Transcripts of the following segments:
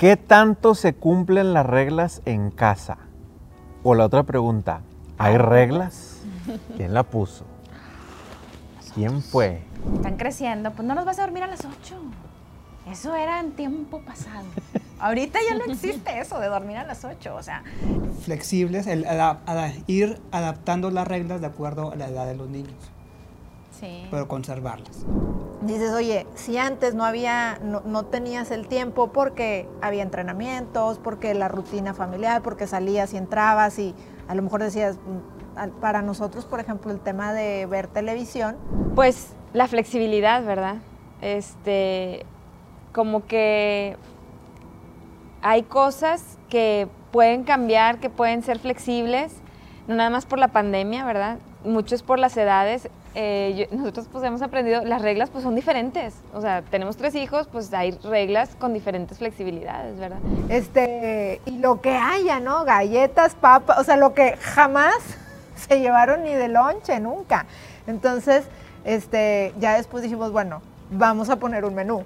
¿Qué tanto se cumplen las reglas en casa? O la otra pregunta, ¿hay reglas? ¿Quién la puso? ¿Quién fue? Están creciendo, pues no los vas a dormir a las 8. Eso era en tiempo pasado. Ahorita ya no existe eso de dormir a las 8, o sea. Flexibles, el ir adaptando las reglas de acuerdo a la edad de los niños, Sí. pero conservarlas. Dices, oye, si antes no había, no, no tenías el tiempo porque había entrenamientos, porque la rutina familiar, porque salías y entrabas y a lo mejor decías, mm, para nosotros, por ejemplo, el tema de ver televisión, Pues la flexibilidad, ¿verdad? Este, como que hay cosas que pueden cambiar, que pueden ser flexibles, no nada más por la pandemia, ¿verdad? Mucho es por las edades. Eh, yo- nosotros pues hemos aprendido, las reglas pues son diferentes. O sea, tenemos tres hijos, pues hay reglas con diferentes flexibilidades, ¿verdad? este, y lo que haya, ¿no? Galletas, papas, o sea, lo que jamás se llevaron ni de lonche, nunca. Entonces, este, ya después dijimos, bueno, vamos a poner un menú.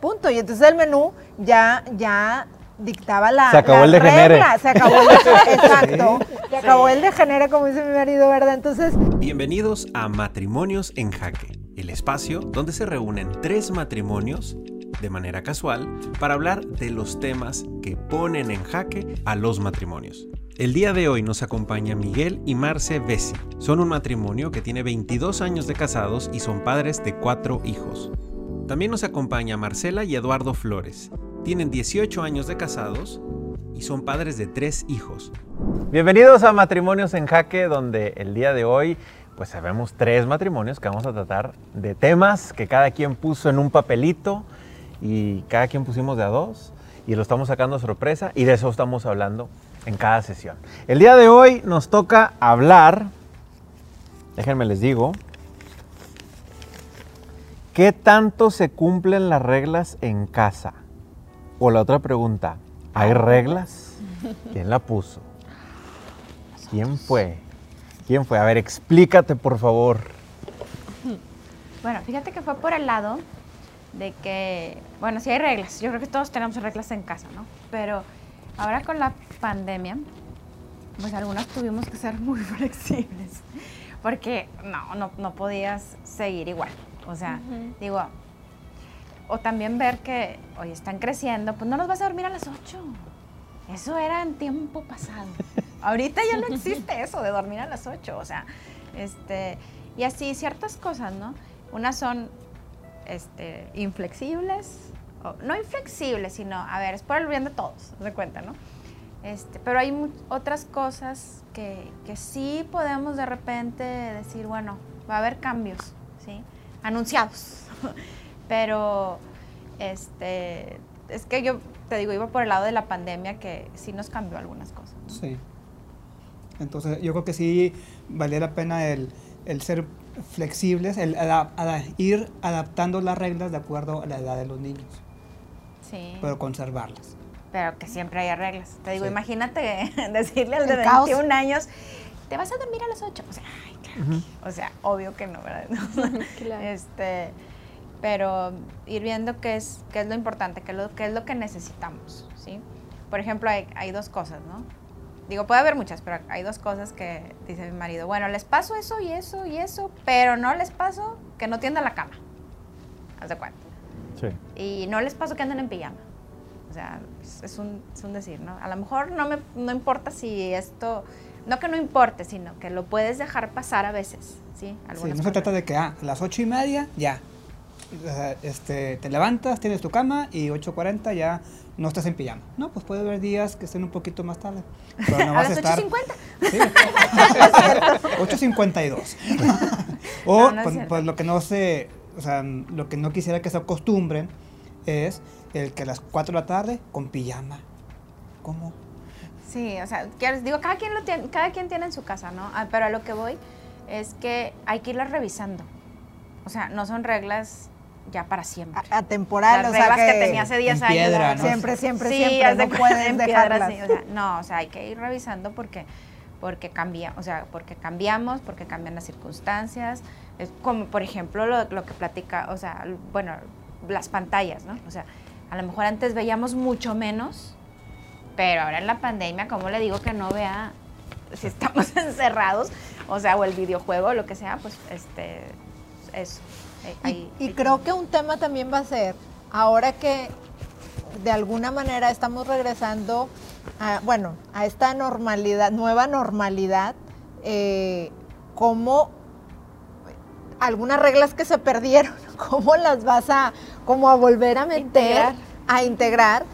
Punto. Y entonces el menú ya, ya dictaba la, Se acabó la el regla, Se acabó el de- exacto. Se acabó el degenere, como dice mi marido, ¿verdad? Entonces, Bienvenidos a Matrimonios en Jaque, el espacio donde se reúnen tres matrimonios de manera casual para hablar de los temas que ponen en jaque a los matrimonios. El día de hoy nos acompaña Miguel y Marce Bessi. Son un matrimonio que tiene 22 años de casados y son padres de cuatro hijos. También nos acompaña Marcela y Eduardo Flores. Tienen 18 años de casados y son padres de tres hijos. Bienvenidos a Matrimonios en Jaque, donde el día de hoy pues sabemos tres matrimonios que vamos a tratar de temas que cada quien puso en un papelito y cada quien pusimos de a dos y lo estamos sacando sorpresa y de eso estamos hablando en cada sesión. El día de hoy nos toca hablar, déjenme les digo, ¿qué tanto se cumplen las reglas en casa? O la otra pregunta, ¿hay reglas? ¿Quién la puso? ¿Quién fue? ¿Quién fue? A ver, explícate por favor. Bueno, fíjate que fue por el lado de que, bueno, sí hay reglas. Yo creo que todos tenemos reglas en casa, ¿no? Pero ahora con la pandemia, pues algunas tuvimos que ser muy flexibles. Porque no, no, no podías seguir igual. O sea, digo, o también ver que, oye, están creciendo, pues no los vas a dormir a las 8. Eso era en tiempo pasado. Ahorita ya no existe eso de dormir a las 8. O sea, este, y así ciertas cosas, ¿no? Unas son este, inflexibles, o- no inflexibles, sino, a ver, es por el bien de todos, de cuenta, ¿no? Este, pero hay otras cosas que, que sí podemos de repente decir, bueno, va a haber cambios, ¿sí? Anunciados. pero, este, es que yo, te digo, iba por el lado de la pandemia que sí nos cambió algunas cosas. ¿no? Sí. Entonces, yo creo que sí valía la pena el, el ser flexibles, el ir adaptando las reglas de acuerdo a la edad de los niños, Sí. pero conservarlas. Pero que siempre haya reglas. Te digo, Sí. imagínate decirle al de El caos. 21 años, te vas a dormir a las 8. O sea, ay, claro que- o sea, obvio que no, ¿verdad? Claro. Este, pero ir viendo qué es, qué es lo importante, qué es lo, qué es lo que necesitamos, ¿sí? Por ejemplo, hay, hay dos cosas, ¿no? Digo, puede haber muchas, pero hay dos cosas que dice mi marido. Bueno, les paso eso y eso y eso, pero no les paso que no tiendan la cama. Haz de cuenta. Sí. Y no les paso que anden en pijama. O sea, es, un, es un decir, ¿no? A lo mejor no me no importa si esto, no que no importe, sino que lo puedes dejar pasar a veces, ¿sí? Sí, Algunas no se trata de que ah, a las ocho y media ya. Este, te levantas, tienes tu cama y 8.40 ya no estás en pijama. No, pues puede haber días que estén un poquito más tarde. Pero no a vas las a estar. 8.50. Sí. 8.52. o No, no es pues, pues lo que no se, o sea, lo que no quisiera que se acostumbren es el que a las 4 de la tarde con pijama. ¿Cómo? Sí, o sea, digo, cada quien, lo tiene, cada quien tiene en su casa, ¿no? Ah, pero a lo que voy es que hay que irlas revisando. O sea, no son reglas ya para siempre. a- atemporal, Las o sea que, que, tenía hace 10 en años. piedra, ¿no? siempre, siempre, sí, siempre, no cuenta, puedes en piedra, dejarlas. sí, o sea, no, o sea, hay que ir revisando porque, porque cambia, o sea, porque cambiamos, porque cambian las circunstancias. Es como, por ejemplo, lo, lo que platica, o sea, bueno, las pantallas, ¿no? O sea, A lo mejor antes veíamos mucho menos, pero ahora en la pandemia, ¿cómo le digo que no vea si estamos encerrados? O sea, o el videojuego, o lo que sea, pues este, eso. Y, creo que un tema también va a ser, ahora que de alguna manera estamos regresando a, bueno, a esta normalidad, nueva normalidad, eh, cómo algunas reglas que se perdieron, cómo las vas a, como a volver a meter, Integrar. a integrar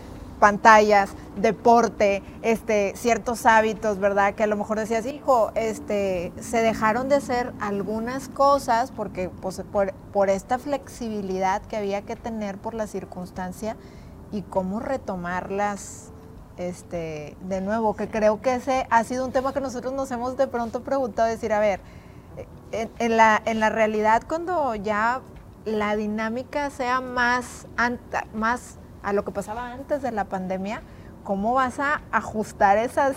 pantallas, deporte, este, ciertos hábitos, ¿verdad? Que a lo mejor decías, hijo, este, se dejaron de hacer algunas cosas porque pues, por, por esta flexibilidad que había que tener por la circunstancia y cómo retomarlas este, de nuevo, que creo que ese ha sido un tema que nosotros nos hemos de pronto preguntado, decir, a ver, en, en la, en la realidad cuando ya la dinámica sea más, anta- más a lo que pasaba antes de la pandemia, ¿cómo vas a ajustar esas?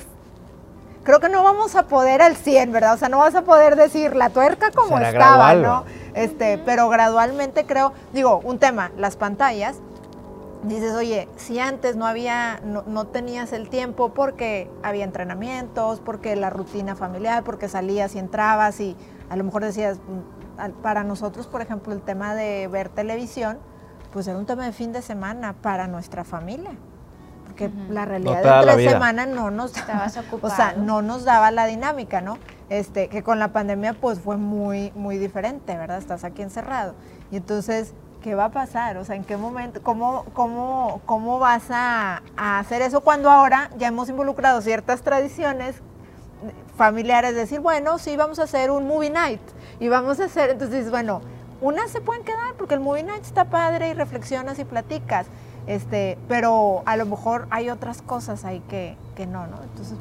Creo que no vamos a poder al 100, ¿verdad? O sea, no vas a poder decir la tuerca como Será estaba, gradual, ¿no? Este, pero gradualmente creo, digo, un tema, las pantallas, dices, oye, si antes no había, no, no tenías el tiempo porque había entrenamientos, porque la rutina familiar, porque salías y entrabas y a lo mejor decías, mm, para nosotros, por ejemplo, el tema de ver televisión, pues era un tema de fin de semana para nuestra familia. Porque la realidad da de tres semanas no nos Estabas O sea, no nos daba la dinámica, ¿no? Este, que con la pandemia pues fue muy, muy diferente, ¿verdad? Estás aquí encerrado. Y entonces, ¿qué va a pasar? O sea, ¿en qué momento, cómo, cómo, cómo vas a, a hacer eso cuando ahora ya hemos involucrado ciertas tradiciones familiares? Decir, bueno, sí, vamos a hacer un movie night. Y vamos a hacer, entonces, bueno, unas se pueden quedar porque el movie night está padre y reflexionas y platicas. Este, pero a lo mejor hay otras cosas ahí que, que no, ¿no? Entonces,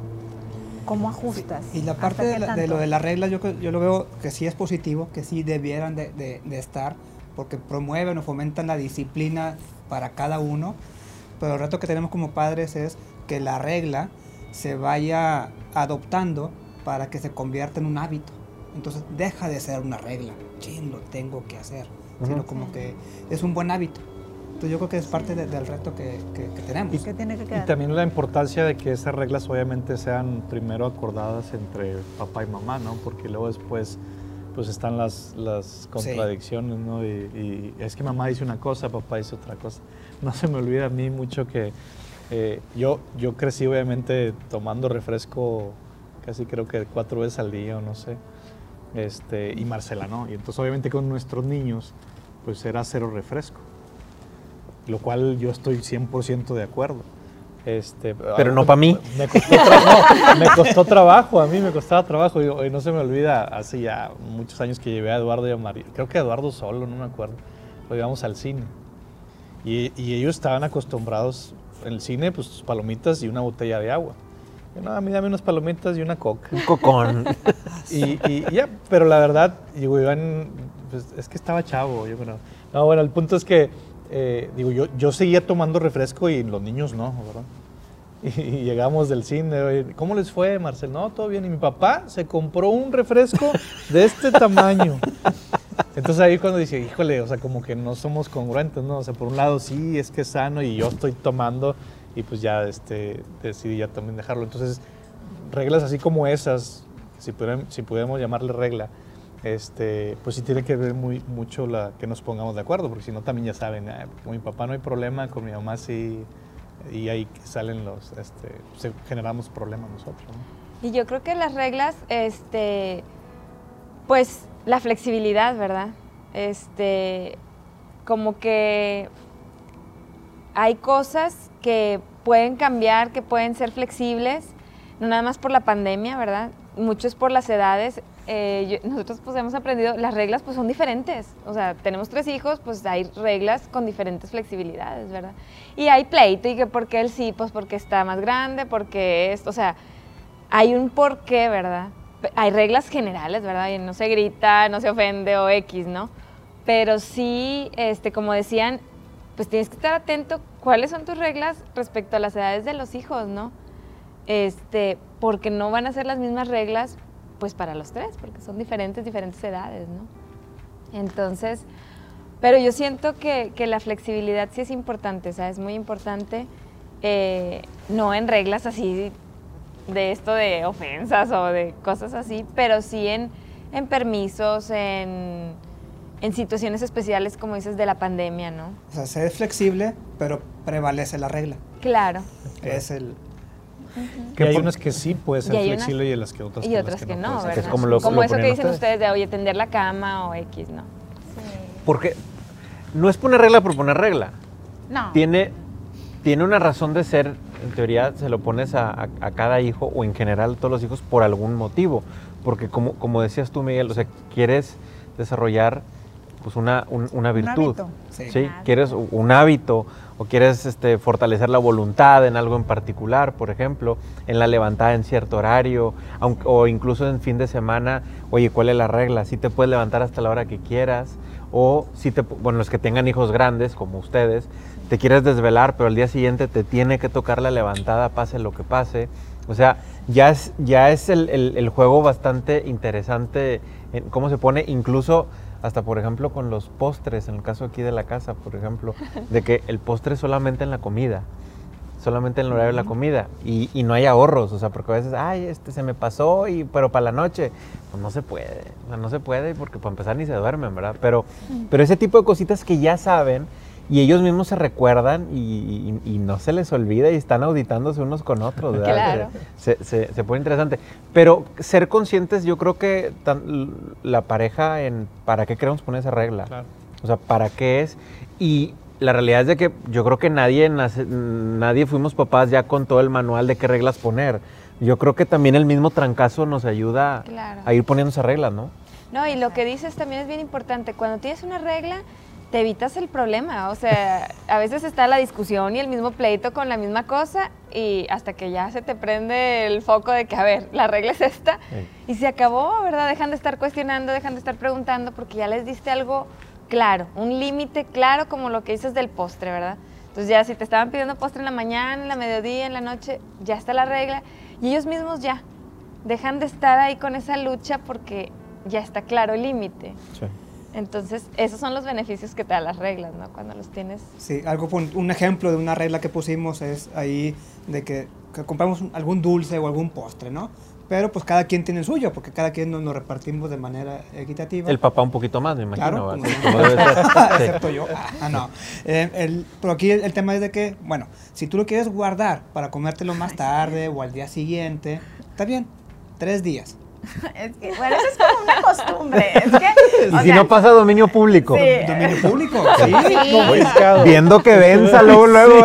¿cómo ajustas? Y la ¿Hasta parte de, la- de lo de las reglas, yo, creo- yo lo veo que sí es positivo, que sí debieran de, de- de estar, porque promueven o fomentan la disciplina para cada uno. Pero el reto que tenemos como padres es que la regla se vaya adoptando para que se convierta en un hábito. Entonces deja de ser una regla, sí, lo tengo que hacer, sino como que es un buen hábito. Entonces yo creo que es parte de- del reto que, que- que tenemos. ¿Qué tiene que Y también la importancia de que esas reglas obviamente sean primero acordadas entre papá y mamá, ¿no? Porque luego después pues están las, las contradicciones, ¿no? Y, y es que mamá dice una cosa, papá dice otra cosa. No se me olvida a mí mucho que eh, yo, yo crecí obviamente tomando refresco casi creo que cuatro veces al día o no sé. Este, y Marcela no. Y entonces obviamente con nuestros niños pues era cero refresco lo cual yo estoy 100% de acuerdo. Este, Pero no pa' mí. Me costó, no, me costó trabajo, a mí me costaba trabajo. Y, y no se me olvida, hace ya muchos años que llevé a Eduardo y a María, creo que a Eduardo solo, no me acuerdo. Lo llevamos al cine. Y, y ellos estaban acostumbrados en el cine, pues sus palomitas y una botella de agua. Yo, no, a mí dame unas palomitas y una coca. Un cocón. Y, y ya, pero la verdad, digo, Iván, pues, es que estaba chavo, yo. No, bueno, el punto es que, eh, digo, yo, yo seguía tomando refresco y los niños no, ¿verdad? Y, llegamos del cine, ¿cómo les fue, Marcel? No, todo bien. Y mi papá se compró un refresco de este tamaño. Entonces ahí cuando dice, híjole, o sea, como que no somos congruentes, ¿no? O sea, por un lado sí, es que es sano y yo estoy tomando y pues ya este, decidí ya también dejarlo. Entonces, reglas así como esas, si si pudiéramos llamarle regla, este, pues sí tiene que ver muy, mucho la, que nos pongamos de acuerdo, porque si no también ya saben, "Ah, con mi papá no hay problema, con mi mamá sí, y ahí salen los, este, generamos problemas nosotros. ¿no? Y yo creo que las reglas, este, pues la flexibilidad, ¿verdad? Este, como que hay cosas que pueden cambiar, que pueden ser flexibles, no nada más por la pandemia, ¿verdad? Muchos por las edades. Eh, nosotros pues hemos aprendido, las reglas pues son diferentes. O sea, tenemos tres hijos, pues hay reglas con diferentes flexibilidades, ¿verdad? Y hay pleito y que porque él sí, pues porque está más grande, porque esto, o sea, hay un porqué, ¿verdad? Hay reglas generales, ¿verdad? Y no se grita, no se ofende o X, ¿no? Pero sí, este, como decían, pues tienes que estar atento cuáles son tus reglas respecto a las edades de los hijos, ¿no? Este, porque no van a ser las mismas reglas, pues para los tres, porque son diferentes, diferentes edades, ¿no? Entonces, Pero yo siento que, que la flexibilidad sí es importante, o sea, es muy importante, eh, no en reglas así de esto de ofensas o de cosas así, pero sí en, en permisos, en, en situaciones especiales, como dices, de la pandemia, ¿no? O sea, ser flexible, pero prevalece la regla. Claro. Es el... Que hay unas que sí puede ser Y hay unas- flexible y las que otras Y otras que no, ser. ¿verdad? es como lo- lo eso que dicen ustedes. ustedes de, oye, tender la cama o X, ¿no? Porque no es poner regla por poner regla. No. Tiene, tiene una razón de ser, en teoría se lo pones a, a- a cada hijo o en general a todos los hijos por algún motivo. Porque como, como decías tú, Miguel, o sea, quieres desarrollar pues una, un- una virtud. hábito. Sí. Sí, quieres un hábito o quieres este, fortalecer la voluntad en algo en particular, por ejemplo, en la levantada en cierto horario, aunque- o incluso en fin de semana, oye, ¿cuál es la regla? Si te puedes levantar hasta la hora que quieras, o si te, bueno, los que tengan hijos grandes, como ustedes, te quieres desvelar, pero al día siguiente te tiene que tocar la levantada, pase lo que pase. O sea, ya es, ya es el, el- el juego bastante interesante en cómo se pone, incluso hasta por ejemplo con los postres, en el caso aquí de la casa, por ejemplo, de que el postre es solamente en la comida, solamente en el horario de la comida, y, y no hay ahorros, o sea, porque a veces, ay, este se me pasó, y, pero para la noche, pues no se puede, no se puede porque para empezar ni se duermen, ¿verdad? Pero, pero ese tipo de cositas que ya saben, y ellos mismos se recuerdan y, y- y no se les olvida y están auditándose unos con otros, ¿verdad? Claro. Se, se- se pone interesante. Pero ser conscientes, yo creo que tan- la pareja, en ¿para qué queremos poner esa regla? Claro. O sea, ¿para qué es? Y la realidad es de que yo creo que nadie, nace- nadie fuimos papás ya con todo el manual de qué reglas poner. Yo creo que también el mismo trancazo nos ayuda Claro. a ir poniendo esas reglas, ¿no? No, y lo que dices también es bien importante. Cuando tienes una regla, te evitas el problema. O sea, a veces está la discusión y el mismo pleito con la misma cosa y hasta que ya se te prende el foco de que, a ver, la regla es esta y se acabó, ¿verdad? Dejan de estar cuestionando, dejan de estar preguntando porque ya les diste algo claro, un límite claro como lo que dices del postre, ¿verdad? Entonces ya si te estaban pidiendo postre en la mañana, en la mediodía, en la noche, ya está la regla y ellos mismos ya dejan de estar ahí con esa lucha porque ya está claro el límite. Sí. Entonces, esos son los beneficios que te dan las reglas, ¿no? Cuando los tienes. Sí, algo, un ejemplo de una regla que pusimos es ahí de que, que compramos algún dulce o algún postre, ¿no? Pero pues cada quien tiene el suyo, porque cada quien nos lo repartimos de manera equitativa. El papá un poquito más, me imagino. Claro, ¿verdad? como- Sí, como debe ser. Sí. excepto yo. Ah, no. Eh, el- pero aquí el, el tema es de que, bueno, si tú lo quieres guardar para comértelo más tarde o al día siguiente, está bien, tres días. Es que, bueno, eso es como una costumbre. Es que, Y si sea, no pasa a dominio público. Sí. Dominio público, sí. Sí. Viendo que venza luego, luego.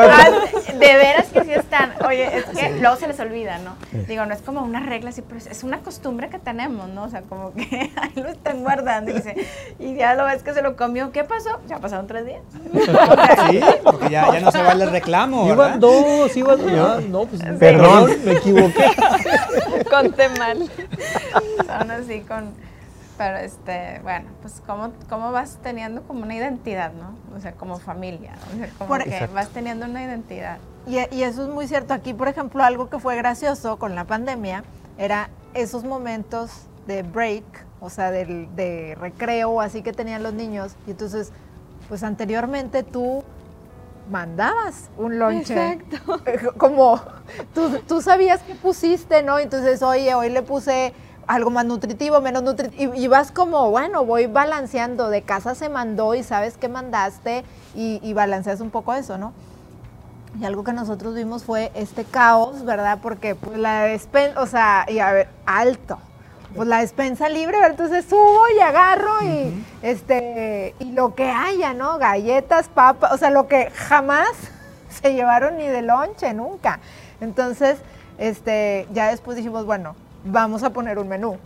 De veras que sí están. Oye, es que luego se les olvida, ¿no? Digo, no es como una regla así, pero es- una costumbre que tenemos, ¿no? O sea, como que ahí lo están guardando y, dice, y ya lo ves que se lo comió. ¿Qué pasó? Ya pasaron tres días. Sí, porque ya, ya no se vale el reclamo, ¿verdad? Iban dos, iban ah, no, pues Perdón. me equivoqué. Conté mal. Son así con... Pero, este, bueno, pues cómo, cómo vas teniendo como una identidad, ¿no? O sea, como familia. O sea, como Por- que Exacto. vas teniendo una identidad. Y, y eso es muy cierto. Aquí, por ejemplo, algo que fue gracioso con la pandemia era esos momentos de break, o sea, del, de recreo así que tenían los niños. Y entonces, pues anteriormente tú mandabas un lonche. Exacto. Como tú, tú sabías que pusiste, ¿no? Entonces, oye, hoy le puse algo más nutritivo, menos nutritivo. Y, y vas como, bueno, voy balanceando. De casa se mandó y sabes qué mandaste y, y balanceas un poco eso, ¿no? Y algo que nosotros vimos fue este caos, ¿verdad? Porque pues la despensa, o sea, y a ver, alto. Pues la despensa libre, ¿verdad? entonces subo y agarro y este y lo que haya, ¿no? Galletas, papas, o sea, lo que jamás se llevaron ni de lonche, nunca. Entonces, este, ya después dijimos, bueno, vamos a poner un menú.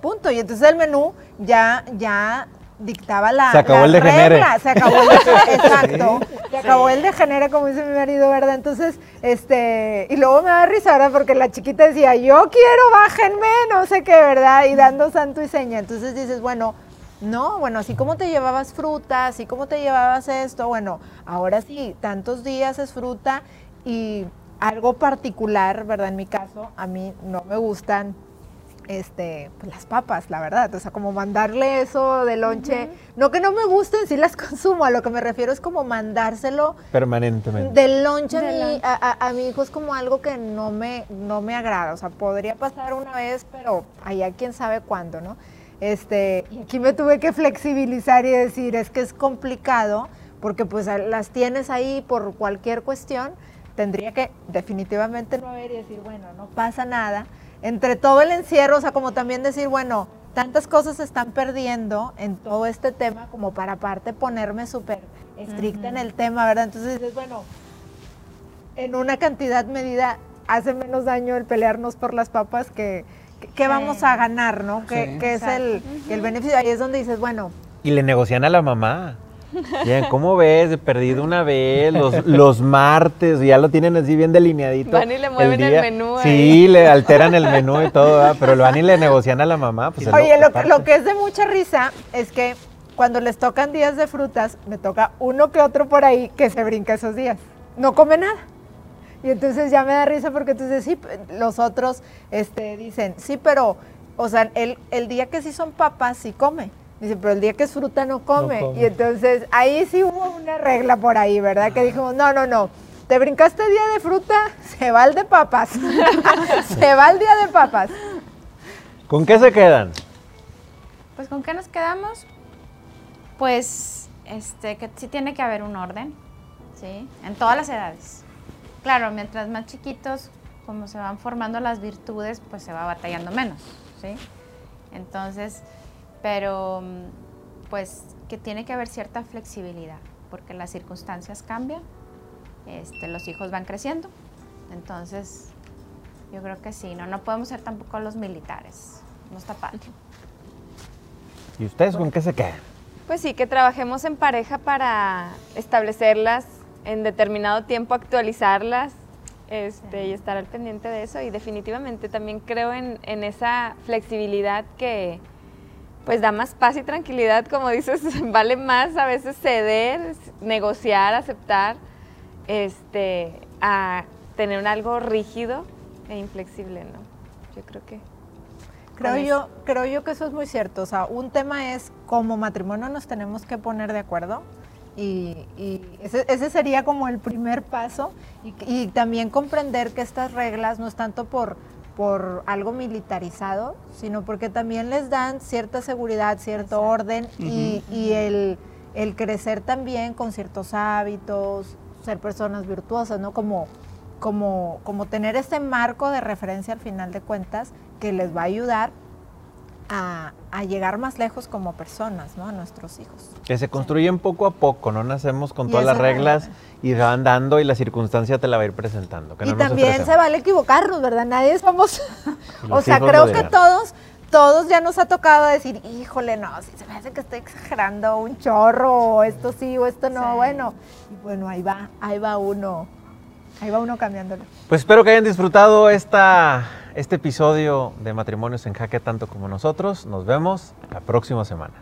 Punto. Y entonces el menú ya, ya dictaba la, Se acabó el degenere. regla, se acabó el de- exacto. Se acabó el degenere, como dice mi marido, ¿verdad? Entonces, este, y luego me da risa, ¿verdad? Porque la chiquita decía, yo quiero, bájenme, no sé qué, ¿verdad? Y dando santo y seña. Entonces dices, bueno, no, bueno, así como te llevabas fruta, así como te llevabas esto, bueno, ahora sí, tantos días es fruta y algo particular, ¿verdad? En mi caso, a mí no me gustan este, pues las papas, la verdad. O sea, como mandarle eso de lonche. No que no me gusten, sí las consumo. A lo que me refiero es como mandárselo Permanentemente. De mi, lonche. a, a- a mi hijo es como algo que no me, no me agrada. O sea, podría pasar una vez, pero allá quién sabe cuándo, ¿no? Este, y aquí me tuve que flexibilizar y decir, es que es complicado, porque pues las tienes ahí por cualquier cuestión, tendría que definitivamente no haber y decir, bueno, no pasa nada. Entre todo el encierro, o sea, como también decir, bueno, tantas cosas se están perdiendo en todo este tema como para aparte ponerme súper estricta en el tema, ¿verdad? Entonces dices, bueno, en una cantidad medida hace menos daño el pelearnos por las papas que, que, que Sí. vamos a ganar, ¿no? Sí. que es el, el beneficio. Ahí es donde dices, bueno, Y le negocian a la mamá. Bien, ¿cómo ves? He perdido una vez, los, los martes, ya lo tienen así bien delineadito. Van y le mueven el menú Sí, ahí. le alteran el menú y todo, ¿verdad? pero lo van y le negocian a la mamá. Pues es Oye, lo, parte. lo que es de mucha risa es que cuando les tocan días de frutas, me toca uno que otro por ahí que se brinca esos días. No come nada. Y entonces ya me da risa porque entonces sí, los otros este, dicen, sí, pero, o sea, el, el día que sí son papas, sí come. Dice, pero el día que es fruta no come. come. Y entonces ahí sí hubo una regla por ahí, ¿verdad? Que dijimos, no, no, no. Te brincaste día de fruta, se va el de papas. se va el día de papas. ¿Con qué se quedan? Pues ¿con qué nos quedamos? Pues este que sí tiene que haber un orden, ¿sí? En todas las edades. Claro, mientras más chiquitos, como se van formando las virtudes, pues se va batallando menos, ¿sí? Entonces, pero mm, pues que tiene que haber cierta flexibilidad, porque las circunstancias cambian, este, los hijos van creciendo, entonces yo creo que sí, no, no podemos ser tampoco los militares, no está padre. ¿Y ustedes con qué se quedan? Pues sí, que trabajemos en pareja para establecerlas en determinado tiempo, actualizarlas este, y estar al pendiente de eso. Y definitivamente también creo en, en esa flexibilidad que pues da más paz y tranquilidad, como dices, vale más a veces ceder, negociar, aceptar, este, a tener algo rígido e inflexible, ¿no? Yo creo que... Creo yo, creo yo que eso es muy cierto. O sea, un tema es como matrimonio nos tenemos que poner de acuerdo y, y ese, ese sería como el primer paso y, y también comprender que estas reglas no es tanto por, por algo militarizado, sino porque también les dan cierta seguridad, cierto orden y, y el, el crecer también con ciertos hábitos, ser personas virtuosas, ¿no? Como, como, como tener ese marco de referencia al final de cuentas que les va a ayudar a, a llegar más lejos como personas, ¿no? A nuestros hijos. Que se construyen poco a poco, no nacemos con Y todas las reglas y van dando y la circunstancia te la va a ir presentando. Que y no también se vale equivocarnos, ¿verdad? Nadie somos... Y o sea, creo que todos, todos ya nos ha tocado decir, híjole, no, si se me hace que estoy exagerando un chorro, o esto sí, o esto no, Sí. bueno. Y bueno, ahí va, ahí va uno, ahí va uno cambiándolo. Pues espero que hayan disfrutado esta, este episodio de Matrimonios en Jaque tanto como nosotros. Nos vemos la próxima semana.